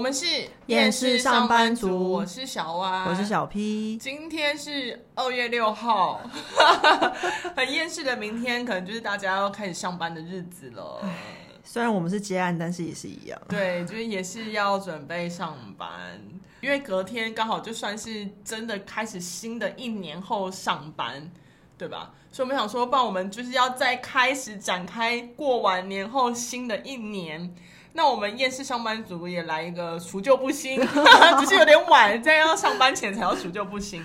我们是厌世上班族，我是小蛙，我是小 P。今天是二月六号，很厌世的明天，可能就是大家要开始上班的日子了。虽然我们是接案，但是也是一样。对，就是也是要准备上班，因为隔天刚好就算是真的开始新的一年后上班，对吧？所以我们想说，不然我们就是要再开始展开过完年后新的一年。那我们厌世上班族也来一个除旧布新，只是有点晚，在要上班前才要除旧布新，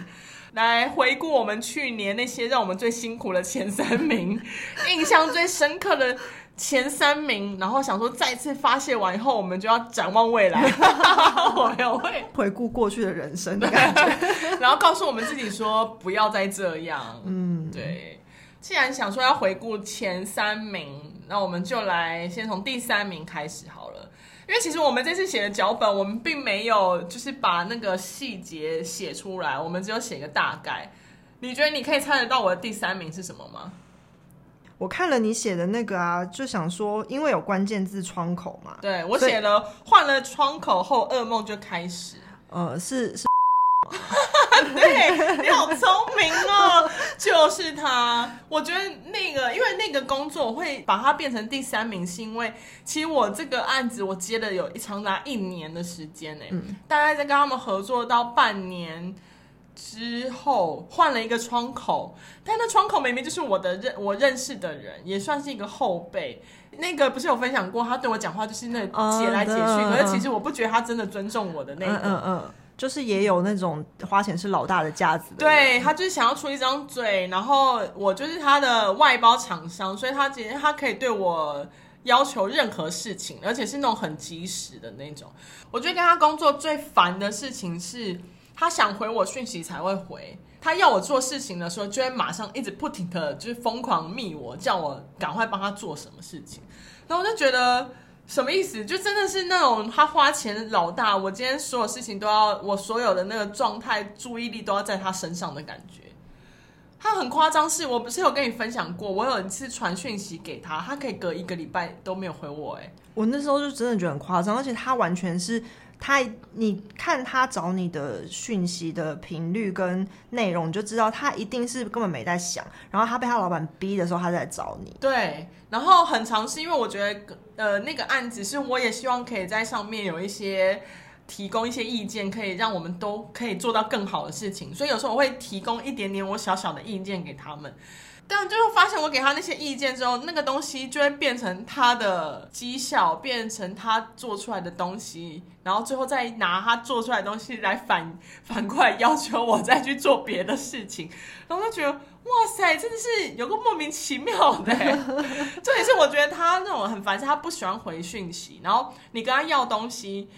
来回顾我们去年那些让我们最辛苦的前三名，印象最深刻的前三名，然后想说再次发泄完以后，我们就要展望未来，我没有会。回顾过去的人生的感觉，然后告诉我们自己说不要再这样，嗯，对。既然想说要回顾前三名，那我们就来先从第三名开始好了。因为其实我们这次写的脚本，我们并没有就是把那个细节写出来，我们只有写个大概。你觉得你可以猜得到我的第三名是什么吗？我看了你写的那个啊，就想说，因为有关键字窗口嘛。对，我写了换了窗口后，噩梦就开始。呃，是是。对，你好聪明哦，就是他。我觉得那个，因为那个工作我会把它变成第三名，是因为其实我这个案子我接了有一长达一年的时间呢，嗯，大概在跟他们合作到半年之后，换了一个窗口，但那窗口明明就是我的认我认识的人，也算是一个后辈。那个不是有分享过，他对我讲话就是那解来解去，嗯，可是其实我不觉得他真的尊重我的那个，嗯嗯。嗯就是也有那种花钱是老大的架子，对，他就是想要出一张嘴，然后我就是他的外包厂商，所以他直接他可以对我要求任何事情，而且是那种很及时的那种。我觉得跟他工作最烦的事情是，他想回我讯息才会回，他要我做事情的时候，就会马上一直不停的就是疯狂密我，叫我赶快帮他做什么事情，然后我就觉得。什么意思？就真的是那种他花钱老大，我今天所有事情都要，我所有的那个状态、注意力都要在他身上的感觉。他很夸张，是我不是有跟你分享过？我有一次传讯息给他，他可以隔一个礼拜都没有回我。哎，我那时候就真的觉得很夸张，而且他完全是。他，你看他找你的讯息的频率跟内容，你就知道他一定是根本没在想。然后他被他老板逼的时候，他在找你。对，然后很常是因为我觉得，呃，那个案子是我也希望可以在上面有一些提供一些意见，可以让我们都可以做到更好的事情。所以有时候我会提供一点点我小小的意见给他们。但最后发现，我给他那些意见之后，那个东西就会变成他的绩效，变成他做出来的东西，然后最后再拿他做出来的东西来反反过来要求我再去做别的事情，然后我就觉得哇塞，真的是有个莫名其妙的。重点是我觉得他那种很烦，是他不喜欢回讯息，然后你跟他要东西。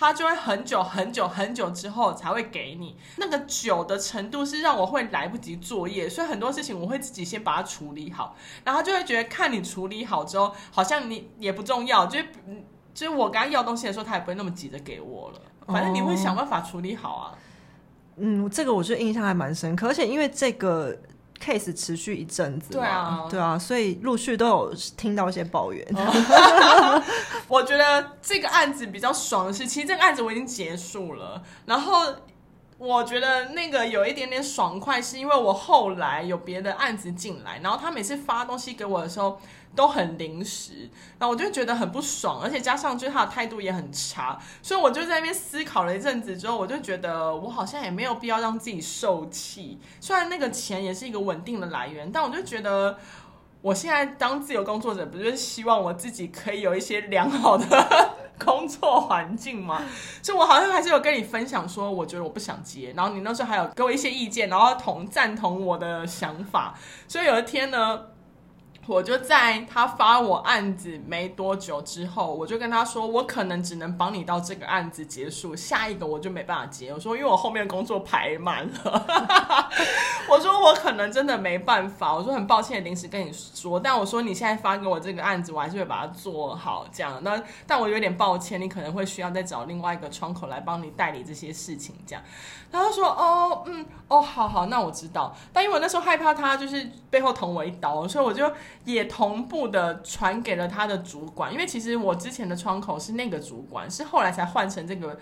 他就会很久很久很久之后才会给你，那个久的程度是让我会来不及作业，所以很多事情我会自己先把它处理好，然后他就会觉得看你处理好之后，好像你也不重要，就是就是我刚要东西的时候，他也不会那么急着给我了，反正你会想办法处理好啊。嗯，这个我觉得印象还蛮深刻，而且因为这个。Case 持续一阵子，对啊，对啊，所以陆续都有听到一些抱怨。我觉得这个案子比较爽的是，其实这个案子我已经结束了，然后。我觉得那个有一点点爽快，是因为我后来有别的案子进来，然后他每次发东西给我的时候都很临时，然后我就觉得很不爽，而且加上就是他的态度也很差，所以我就在那边思考了一阵子之后，我就觉得我好像也没有必要让自己受气。虽然那个钱也是一个稳定的来源，但我就觉得我现在当自由工作者，不就是希望我自己可以有一些良好的。工作环境嘛，所以我好像还是有跟你分享说，我觉得我不想接，然后你那时候还有给我一些意见，然后同赞同我的想法，所以有一天呢。我就在他发我案子没多久之后，我就跟他说，我可能只能帮你到这个案子结束，下一个我就没办法接。我说，因为我后面工作排满了。我说我可能真的没办法。我说很抱歉，临时跟你说，但我说你现在发给我这个案子，我还是会把它做好这样。那但我有点抱歉，你可能会需要再找另外一个窗口来帮你代理这些事情这样。然后他说，哦，嗯，哦，好好，那我知道。但因为我那时候害怕他就是背后捅我一刀，所以我就。也同步的传给了他的主管，因为其实我之前的窗口是那个主管，是后来才换成这个。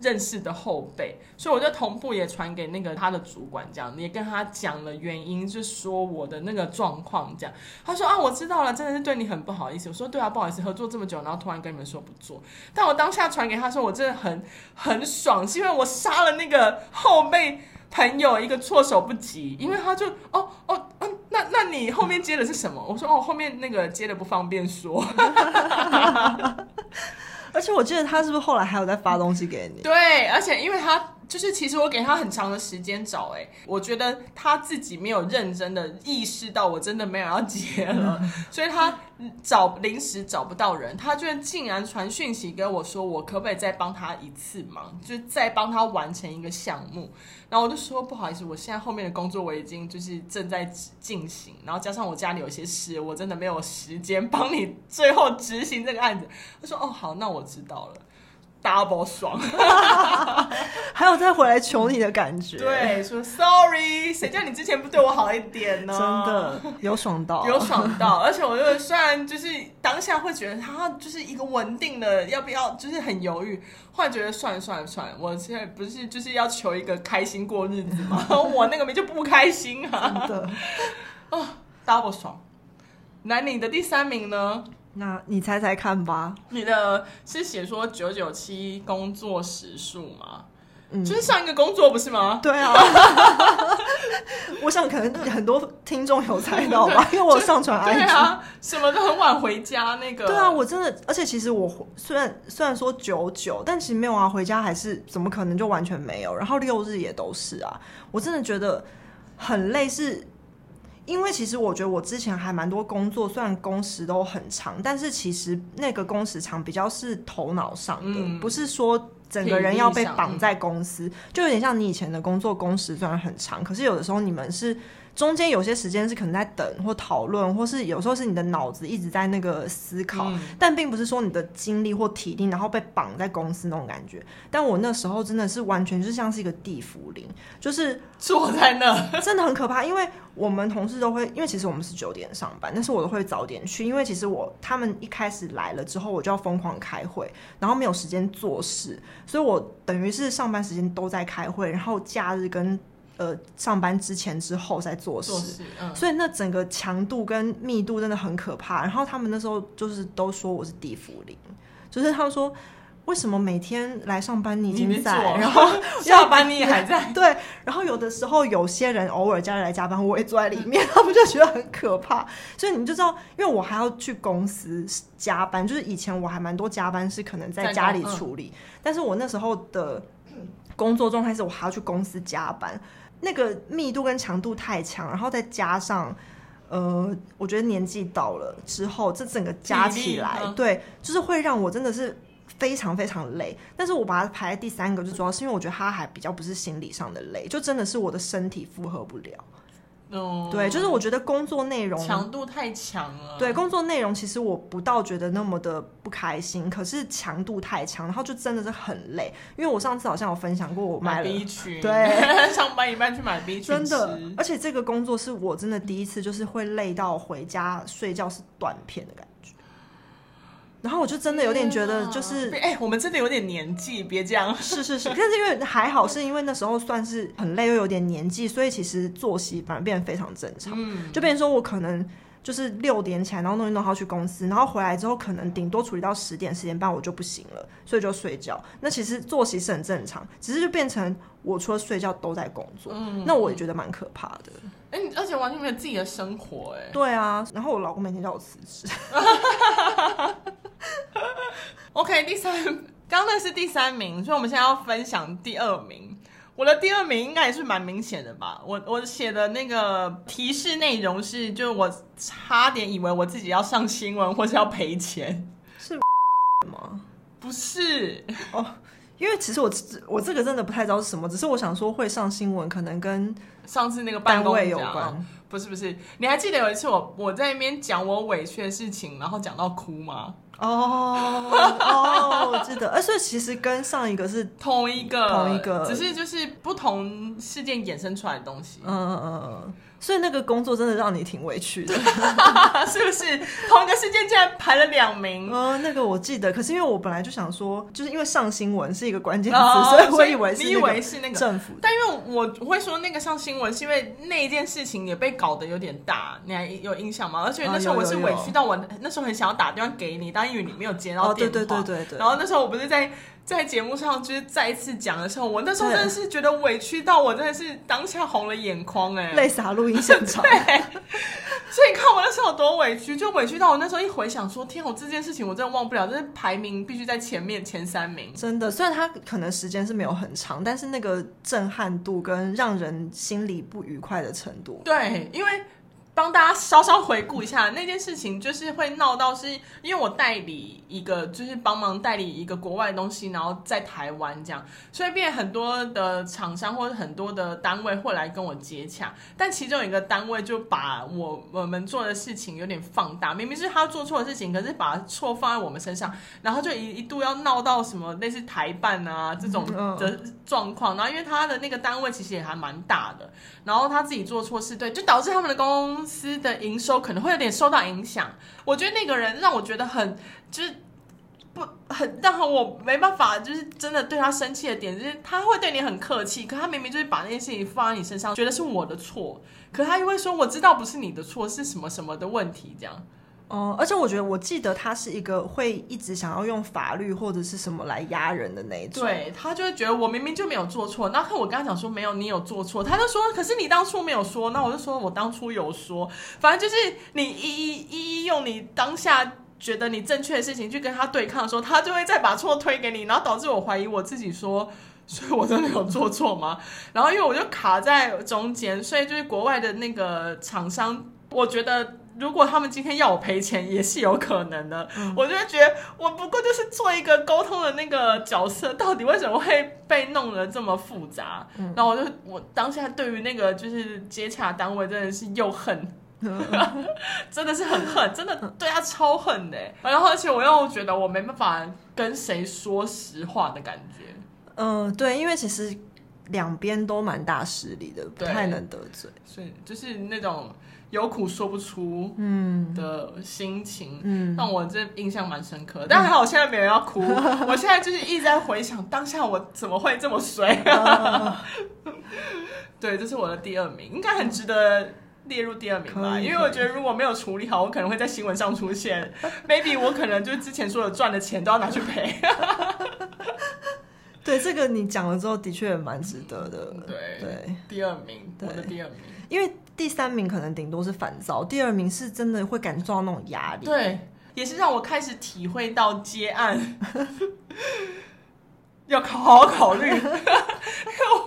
认识的后辈，所以我就同步也传给那个他的主管，这样也跟他讲了原因，就说我的那个状况这样。他说啊，我知道了，真的是对你很不好意思。我说对啊，不好意思，合作这么久，然后突然跟你们说不做。但我当下传给他说，我真的很很爽，是因为我杀了那个后辈朋友一个措手不及。因为他就哦哦嗯，那那你后面接的是什么？我说哦，后面那个接的不方便说。而且我记得他是不是后来还有在发东西给你？对，而且因为他就是其实我给他很长的时间找，哎，我觉得他自己没有认真的意识到我真的没有要结了，所以他找临时找不到人，他居然竟然传讯息跟我说，我可不可以再帮他一次忙，就再帮他完成一个项目。然后我就说不好意思，我现在后面的工作我已经就是正在进行，然后加上我家里有些事，我真的没有时间帮你最后执行这个案子。他说哦好，那我知道了。Double 爽，还有再回来求你的感觉。对，说 sorry，谁叫你之前不对我好一点呢？真的有爽到，有爽到。而且我就虽然就是当下会觉得他就是一个稳定的，要不要就是很犹豫，后来觉得算了算了算了，我现在不是就是要求一个开心过日子吗？我那个名就不开心啊。真的，哦，double 爽。那你的第三名呢？那你猜猜看吧，你的是写说九九七工作时数吗？嗯，就是上一个工作不是吗？对啊，我想可能很多听众有猜到吧，因为我上传 IG，对啊，什么都很晚回家那个。对啊，我真的，而且其实我虽然虽然说九九，但其实没有啊，回家还是怎么可能就完全没有？然后六日也都是啊，我真的觉得很累是。因为其实我觉得我之前还蛮多工作，虽然工时都很长，但是其实那个工时长比较是头脑上的，嗯、不是说整个人要被绑在公司，就有点像你以前的工作工时虽然很长，可是有的时候你们是。中间有些时间是可能在等或讨论，或是有时候是你的脑子一直在那个思考，嗯、但并不是说你的精力或体力然后被绑在公司那种感觉。但我那时候真的是完全就像是一个地府灵，就是坐在那，真的很可怕。因为我们同事都会，因为其实我们是九点上班，但是我都会早点去，因为其实我他们一开始来了之后，我就要疯狂开会，然后没有时间做事，所以我等于是上班时间都在开会，然后假日跟。呃，上班之前之后在做事，做事嗯、所以那整个强度跟密度真的很可怕。然后他们那时候就是都说我是地府灵，就是他们说为什么每天来上班你已经在，然后 下班你也还在？对。然后有的时候有些人偶尔家里来加班，我也坐在里面，他们就觉得很可怕。所以你就知道，因为我还要去公司加班，就是以前我还蛮多加班是可能在家里处理，嗯、但是我那时候的工作状态是我还要去公司加班。那个密度跟强度太强，然后再加上，呃，我觉得年纪到了之后，这整个加起来，对，就是会让我真的是非常非常累。但是我把它排在第三个，就主要是因为我觉得它还比较不是心理上的累，就真的是我的身体负荷不了。哦，对，就是我觉得工作内容强度太强了。对，工作内容其实我不到觉得那么的不开心，可是强度太强，然后就真的是很累。因为我上次好像有分享过，我买了买 B 群，对，上班一半去买 B 群，真的。而且这个工作是我真的第一次，就是会累到回家睡觉是断片的感觉。然后我就真的有点觉得，就是哎、欸，我们真的有点年纪，别这样。是 是是，但是因为还好，是因为那时候算是很累，又有点年纪，所以其实作息反而变得非常正常。嗯，就变成说我可能就是六点起来，然后弄一弄好去公司，然后回来之后可能顶多处理到十点十点半，我就不行了，所以就睡觉。那其实作息是很正常，只是就变成我除了睡觉都在工作，嗯、那我也觉得蛮可怕的。哎，而且完全没有自己的生活，哎。对啊，然后我老公每天叫我辞职。OK，第三，刚刚那是第三名，所以我们现在要分享第二名。我的第二名应该也是蛮明显的吧？我我写的那个提示内容是，就是我差点以为我自己要上新闻或是要赔钱，是 吗？不是哦，因为其实我我这个真的不太知道是什么，只是我想说会上新闻，可能跟上次那个单位有关。不是不是，你还记得有一次我我在那边讲我委屈的事情，然后讲到哭吗？哦哦，我记得，哎，所以其实跟上一个是同一个，同一个，只是就是不同事件衍生出来的东西。嗯嗯嗯嗯。所以那个工作真的让你挺委屈的，是不是？同一个事件竟然排了两名。嗯，那个我记得，可是因为我本来就想说，就是因为上新闻是一个关键词，哦，所以我以为是你以为是那个政府。但因为我我会说那个上新闻，是因为那一件事情也被搞得有点大，你还有印象吗？而且那时候我是委屈到我那时候很想要打电话给你，但因为你没有接到电话。哦，对对对对对。然后那时候我不是在。在节目上就是再一次讲的时候，我那时候真的是觉得委屈到我真的是当下红了眼眶哎，泪洒录音现场。对，所以你看我那时候有多委屈，就委屈到我那时候一回想说，天，我这件事情我真的忘不了，就是排名必须在前面前三名。真的，虽然它可能时间是没有很长，但是那个震撼度跟让人心里不愉快的程度，对，因为。帮大家稍稍回顾一下那件事情，就是会闹到是因为我代理一个，就是帮忙代理一个国外的东西，然后在台湾这样，所以变很多的厂商或者很多的单位会来跟我接洽，但其中有一个单位就把我我们做的事情有点放大，明明是他做错的事情，可是把错放在我们身上，然后就一一度要闹到什么类似台办啊这种的状况，然后因为他的那个单位其实也还蛮大的，然后他自己做错事，对，就导致他们的公。司的营收可能会有点受到影响，我觉得那个人让我觉得很就是不很让我没办法，就是真的对他生气的点，就是他会对你很客气，可他明明就是把那件事情放在你身上，觉得是我的错，可他又会说我知道不是你的错，是什么什么的问题这样。哦、嗯，而且我觉得，我记得他是一个会一直想要用法律或者是什么来压人的那一种。对，他就会觉得我明明就没有做错，那我跟他讲说没有，你有做错，他就说，可是你当初没有说，那我就说我当初有说，反正就是你一一一一用你当下觉得你正确的事情去跟他对抗的时候，他就会再把错推给你，然后导致我怀疑我自己说，所以我真的有做错吗？然后因为我就卡在中间，所以就是国外的那个厂商，我觉得。如果他们今天要我赔钱，也是有可能的。嗯、我就会觉得，我不过就是做一个沟通的那个角色，到底为什么会被弄得这么复杂？嗯、然后我就，我当下对于那个就是接洽单位，真的是又恨，嗯、真的是很恨，真的对他超恨的。然后，而且我又觉得我没办法跟谁说实话的感觉。嗯，对，因为其实两边都蛮大势力的，不太能得罪，所以就是那种。有苦说不出的心情，嗯，让我这印象蛮深刻的。但还好，我现在没有要哭，嗯、我现在就是一直在回想当下我怎么会这么衰。啊、对，这是我的第二名，应该很值得列入第二名吧？因为我觉得如果没有处理好，我可能会在新闻上出现。Maybe 我可能就之前说的赚的钱都要拿去赔。对，这个你讲了之后，的确也蛮值得的。对第二名，我的第二名，因为。第三名可能顶多是烦躁，第二名是真的会感受到那种压力。对，也是让我开始体会到接案 要好好考虑，因为我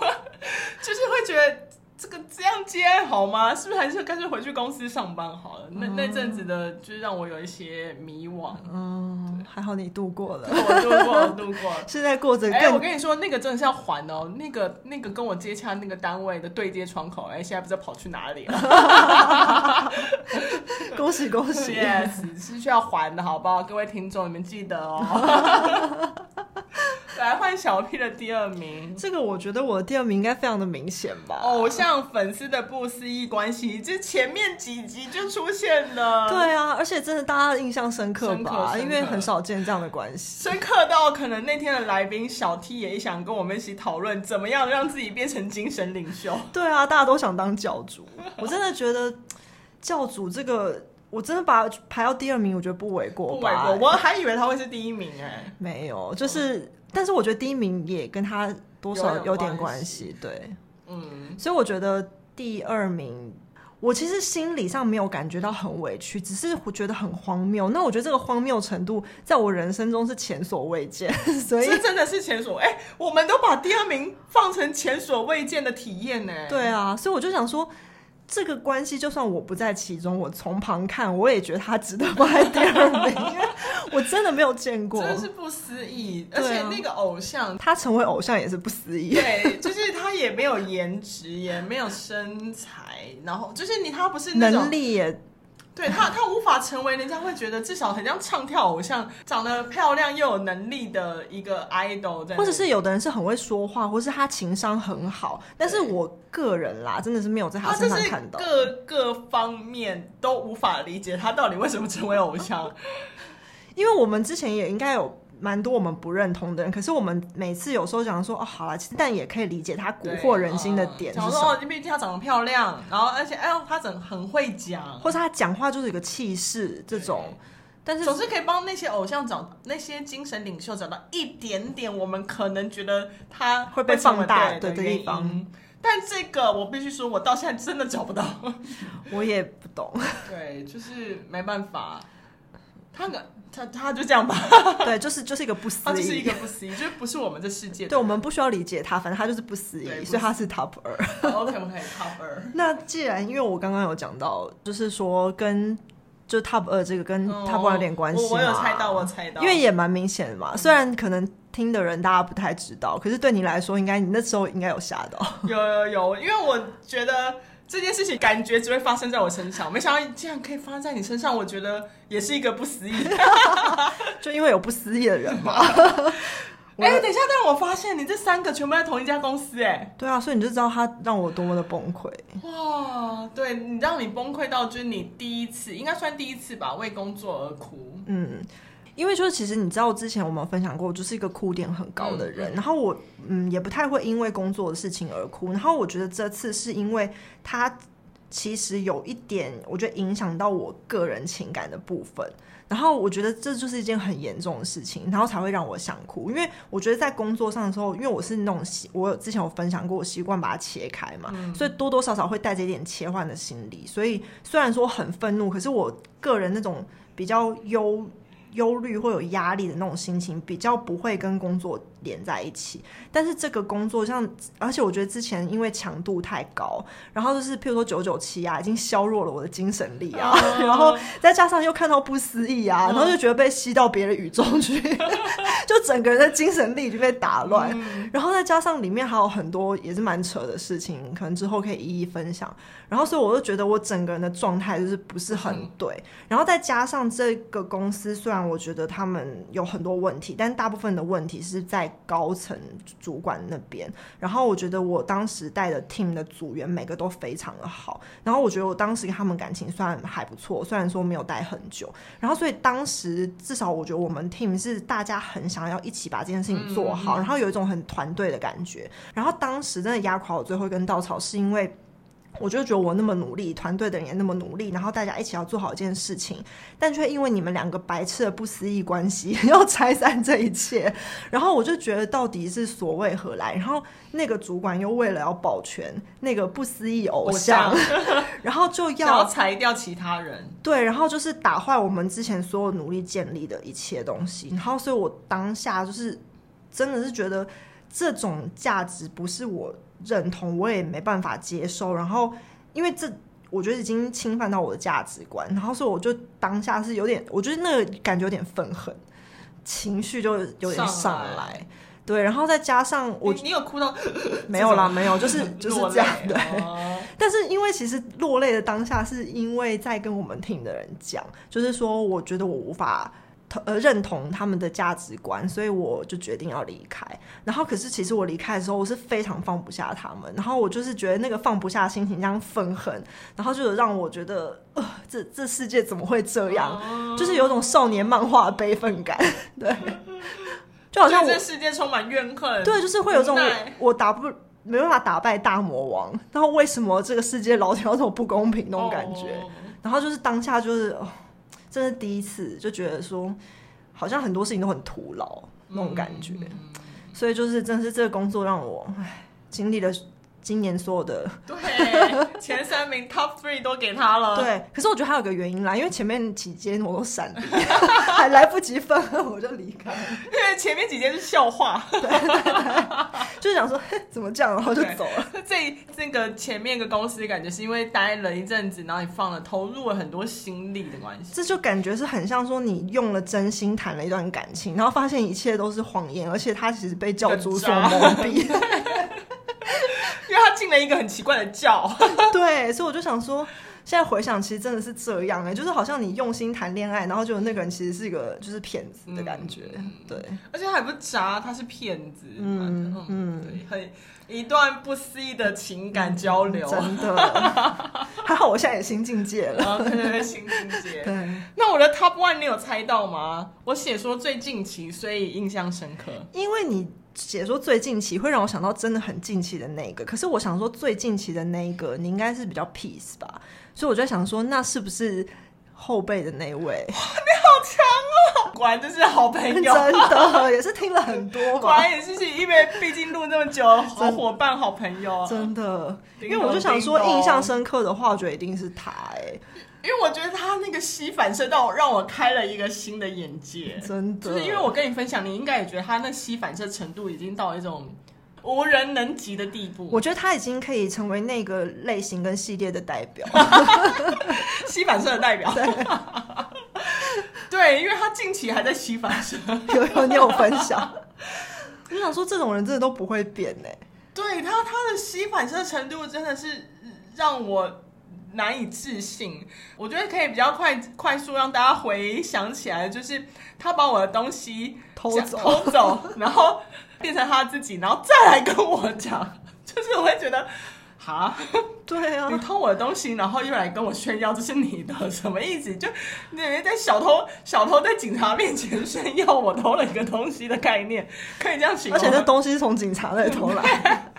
就是会觉得。这个这样接好吗？是不是还是干脆回去公司上班好了？那那阵子的，就是让我有一些迷惘。嗯，还好你度过了，我度过了，度过了。现在过着。哎，我跟你说，那个真的是要还哦。那个那个跟我接洽那个单位的对接窗口，哎，现在不知道跑去哪里了。恭喜恭喜，Yes，是需要还的，好不好？各位听众，你们记得哦。来换小 P 的第二名，这个我觉得我的第二名应该非常的明显吧。偶像粉丝的不思议关系，这前面几集就出现了。对啊，而且真的大家印象深刻吧？因为很少见这样的关系，深刻到可能那天的来宾小 T 也想跟我们一起讨论，怎么样让自己变成精神领袖。对啊，大家都想当教主。我真的觉得 教主这个。我真的把排到第二名，我觉得不为过。不为过，我还以为他会是第一名哎、欸。没有，就是，嗯、但是我觉得第一名也跟他多少有点关系，对，嗯。所以我觉得第二名，我其实心理上没有感觉到很委屈，只是我觉得很荒谬。那我觉得这个荒谬程度，在我人生中是前所未见，所以真的是前所哎、欸，我们都把第二名放成前所未见的体验呢、欸。对啊，所以我就想说。这个关系，就算我不在其中，我从旁看，我也觉得他值得排第二名，因为我真的没有见过，真的是不思议。而且那个偶像，他成为偶像也是不思议。对，就是他也没有颜值，也没有身材，然后就是你，他不是能力也对他，他无法成为人家会觉得至少很像唱跳偶像，长得漂亮又有能力的一个 idol，或者是有的人是很会说话，或是他情商很好。但是我个人啦，真的是没有在他身上看到，各各方面都无法理解他到底为什么成为偶像。因为我们之前也应该有。蛮多我们不认同的人，可是我们每次有时候讲说哦，好了，但也可以理解他蛊惑人心的点是什么。说哦，毕竟他长得漂亮，然后而且哎呦，他整很会讲，或是他讲话就是一个气势这种。但是总是可以帮那些偶像找那些精神领袖找到一点点我们可能觉得他会被放大的地方。但这个我必须说，我到现在真的找不到，我也不懂。对，就是没办法。他个他他就这样吧，对，就是就是一个不思议，他就是一个不思议，就是不是我们这世界的。对，我们不需要理解他，反正他就是不思议，所以他是 top 二。OK OK top 二。那既然因为我刚刚有讲到，就是说跟就 top 二这个跟 top 二有点关系，我我有猜到，我猜到，因为也蛮明显的嘛。虽然可能听的人大家不太知道，可是对你来说，应该你那时候应该有吓到。有有有，因为我觉得。这件事情感觉只会发生在我身上，没想到竟然可以发生在你身上，我觉得也是一个不思议。就因为有不思议的人嘛。哎、欸，等一下，但我发现你这三个全部在同一家公司，哎。对啊，所以你就知道他让我多么的崩溃。哇，对，你让你崩溃到就是你第一次，应该算第一次吧，为工作而哭。嗯。因为就是其实你知道，之前我们分享过，就是一个哭点很高的人。嗯、然后我嗯也不太会因为工作的事情而哭。然后我觉得这次是因为他其实有一点，我觉得影响到我个人情感的部分。然后我觉得这就是一件很严重的事情，然后才会让我想哭。因为我觉得在工作上的时候，因为我是那种习，我之前有分享过，我习惯把它切开嘛，嗯、所以多多少少会带着一点切换的心理。所以虽然说很愤怒，可是我个人那种比较忧。忧虑或有压力的那种心情，比较不会跟工作连在一起。但是这个工作像，而且我觉得之前因为强度太高，然后就是譬如说九九七啊，已经削弱了我的精神力啊，然后再加上又看到不思议啊，然后就觉得被吸到别的宇宙去，就整个人的精神力就被打乱。然后再加上里面还有很多也是蛮扯的事情，可能之后可以一一分享。然后所以我就觉得我整个人的状态就是不是很对。然后再加上这个公司虽然我觉得他们有很多问题，但大部分的问题是在高层主管那边。然后我觉得我当时带的 team 的组员每个都非常的好。然后我觉得我当时跟他们感情算还不错，虽然说没有待很久。然后所以当时至少我觉得我们 team 是大家很想要一起把这件事情做好，然后有一种很团队的感觉。然后当时真的压垮我最后一根稻草，是因为。我就觉得我那么努力，团队的人也那么努力，然后大家一起要做好一件事情，但却因为你们两个白痴的不思议关系 要拆散这一切，然后我就觉得到底是所为何来？然后那个主管又为了要保全那个不思议偶像，偶 像然后就 要，要裁掉其他人，对，然后就是打坏我们之前所有努力建立的一切东西，然后所以我当下就是真的是觉得这种价值不是我。认同我也没办法接受，然后因为这我觉得已经侵犯到我的价值观，然后所以我就当下是有点，我觉得那个感觉有点愤恨，情绪就有点上来，对，然后再加上我你，你有哭到 没有啦，没有，就是 就是这样对。哦、但是因为其实落泪的当下是因为在跟我们听的人讲，就是说我觉得我无法。呃，认同他们的价值观，所以我就决定要离开。然后，可是其实我离开的时候，我是非常放不下他们。然后，我就是觉得那个放不下的心情这样愤恨，然后就让我觉得，呃，这这世界怎么会这样？哦、就是有种少年漫画的悲愤感。对，就好像我这世界充满怨恨。对，就是会有这种我打不没办法打败大魔王，然后为什么这个世界老天要这种不公平那种感觉？哦、然后就是当下就是。真是第一次就觉得说，好像很多事情都很徒劳那种感觉，嗯、所以就是真是这个工作让我唉经历了。今年所有的对前三名 top three 都给他了。对，可是我觉得还有个原因啦，因为前面几间我都闪了，还来不及分我就离开。因为前面几间是笑话，对，对，对，就是想说怎么这样，然后就走了。这这个前面一个公司感觉是因为待了一阵子，然后你放了投入了很多心力的关系。这就感觉是很像说你用了真心谈了一段感情，然后发现一切都是谎言，而且他其实被教主所蒙蔽。进了一个很奇怪的教，对，所以我就想说，现在回想，其实真的是这样哎、欸，就是好像你用心谈恋爱，然后就那个人其实是一个就是骗子的感觉，嗯、对，而且还不渣，他是骗子，嗯嗯，嗯，对，很一段不思议的情感交流，嗯、真的，还好我现在也新境界了，哦、对，对，对，新境界，对，那我的 top one 你有猜到吗？我写说最近期，所以印象深刻，因为你。写说最近期会让我想到真的很近期的那个，可是我想说最近期的那一个，你应该是比较 peace 吧，所以我就在想说，那是不是后辈的那位？你好强哦！果然就是好朋友，真的也是听了很多，果然也是因为毕竟录那么久，好伙伴、好朋友，真的。因为我就想说，印象深刻的话，我觉得一定是他哎、欸。因为我觉得他那个吸反射到让我开了一个新的眼界，真的。就是因为我跟你分享，你应该也觉得他那吸反射程度已经到一种无人能及的地步。我觉得他已经可以成为那个类型跟系列的代表，吸反射的代表。对，对，因为他近期还在吸反射，有有你有分享。我想说，这种人真的都不会变呢。对他，他的吸反射程度真的是让我。难以置信，我觉得可以比较快快速让大家回想起来，就是他把我的东西偷走，偷走，然后变成他自己，然后再来跟我讲，就是我会觉得，哈，对啊，你偷我的东西，然后又来跟我炫耀这是你的，什么意思？就你在小偷小偷在警察面前炫耀我偷了一个东西的概念，可以这样形容，而且这东西是从警察那里偷来。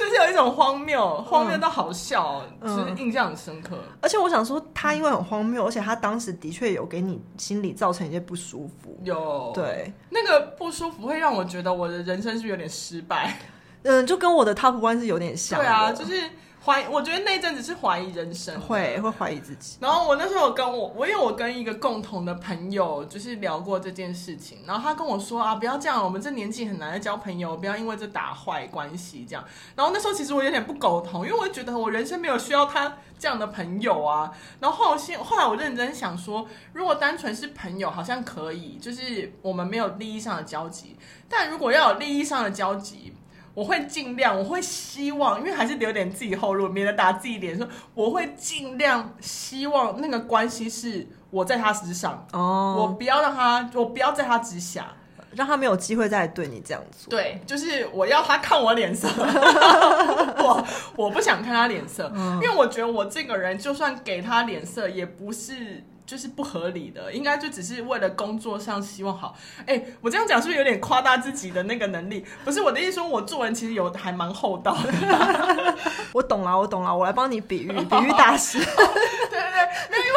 就是有一种荒谬，荒谬到好笑，其、嗯、实印象很深刻。而且我想说，他因为很荒谬，而且他当时的确有给你心里造成一些不舒服。有，对，那个不舒服会让我觉得我的人生是不是有点失败？嗯，就跟我的 top one 是有点像。对啊，就是。怀，我觉得那阵子是怀疑人生，会会怀疑自己。然后我那时候跟我，我因为我跟一个共同的朋友就是聊过这件事情，然后他跟我说啊，不要这样，我们这年纪很难交朋友，不要因为这打坏关系这样。然后那时候其实我有点不苟同，因为我觉得我人生没有需要他这样的朋友啊。然后后来我认真想说，如果单纯是朋友好像可以，就是我们没有利益上的交集，但如果要有利益上的交集。我会尽量，我会希望，因为还是留点自己后路，免得打自己脸。说我会尽量希望那个关系是我在他之上，哦，我不要让他，我不要在他之下，让他没有机会再对你这样做。对，就是我要他看我脸色，我我不想看他脸色，嗯，因为我觉得我这个人就算给他脸色，也不是。就是不合理的，应该就只是为了工作上希望好。哎、欸，我这样讲是不是有点夸大自己的那个能力？不是我的意思，说我做人其实有还蛮厚道的。我懂了，我懂了，我来帮你比喻，比喻大师。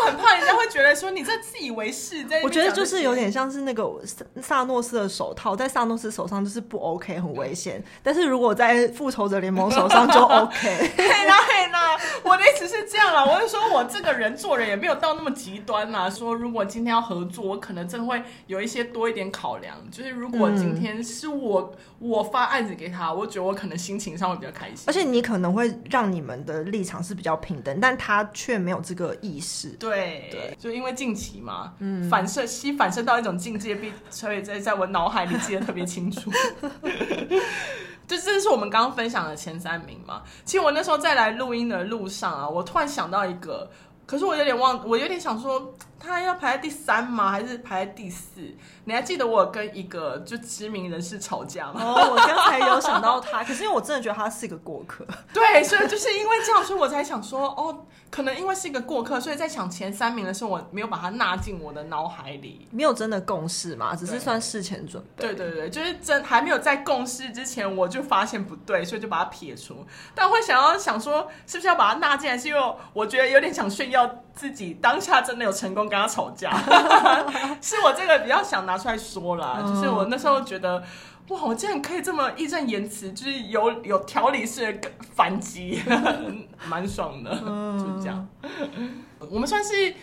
很怕人家会觉得说你这自以为是。在我觉得就是有点像是那个萨萨诺斯的手套，在萨诺斯手上就是不 OK，很危险。但是如果在复仇者联盟手上就 OK。嘿啦嘿啦，我的意思是这样啦，我是说我这个人做人也没有到那么极端啦。说如果今天要合作，我可能真的会有一些多一点考量。就是如果今天是我、嗯、我发案子给他，我觉得我可能心情上会比较开心。而且你可能会让你们的立场是比较平等，但他却没有这个意识。对对，就因为近期嘛，嗯，反射吸反射到一种境界，所以在在我脑海里记得特别清楚。就这是我们刚刚分享的前三名嘛。其实我那时候在来录音的路上啊，我突然想到一个。可是我有点忘，我有点想说，他要排在第三吗？还是排在第四？你还记得我跟一个就知名人士吵架吗？哦，我刚才有想到他，可是因为我真的觉得他是一个过客。对，所以就是因为这样，所以我才想说，哦，可能因为是一个过客，所以在抢前三名的时候，我没有把他纳进我的脑海里。没有真的共识嘛，只是算事前准备。对对对，就是真还没有在共识之前，我就发现不对，所以就把他撇除。但我会想要想说，是不是要把他纳进来？是因为我觉得有点想炫耀自己当下真的有成功跟他吵架，是我这个比较想拿。出来说啦，就是我那时候觉得，哇，我竟然可以这么义正言辞，就是有有条理式的反击，蛮爽的，就是这样。我们算是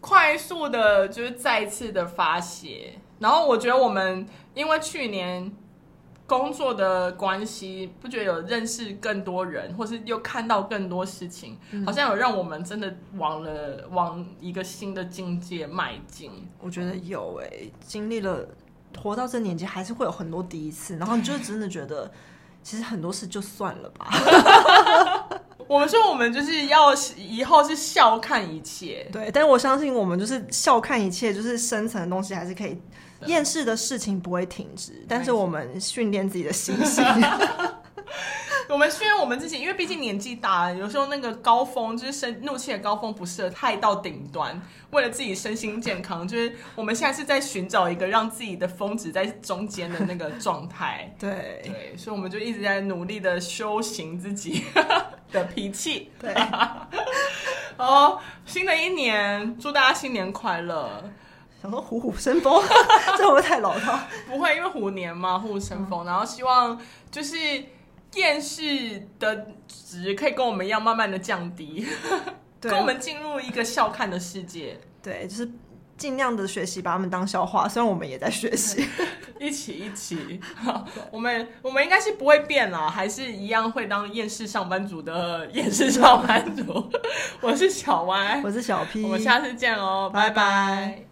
快速的，就是再次的发泄。然后我觉得我们因为去年工作的关系，不觉得有认识更多人，或是又看到更多事情，好像有让我们真的往了往一个新的境界迈进。我觉得有诶、欸，经历了活到这年纪，还是会有很多第一次，然后你就真的觉得，其实很多事就算了吧。我们说我们就是要以后是笑看一切，对，但是我相信我们就是笑看一切，就是深层的东西还是可以，厌世的事情不会停止，但是我们训练自己的心性。我们训练我们自己，因为毕竟年纪大了，有时候那个高峰就是生怒气的高峰，不适合太到顶端。为了自己身心健康，就是我们现在是在寻找一个让自己的峰值在中间的那个状态。对对，所以我们就一直在努力的修行自己的脾气。对，好，新的一年祝大家新年快乐。想说虎虎生风，这会不会太老套？不会，因为虎年嘛，虎虎生风。然后希望就是。厌世的值可以跟我们一样，慢慢的降低，跟我们进入一个笑看的世界。对，就是尽量的学习把他们当笑话，虽然我们也在学习，一 起一起。我们我们应该是不会变啦，还是一样会当厌世上班族的厌世上班族。我是小歪，我是小 P，我们下次见哦，拜拜。拜拜。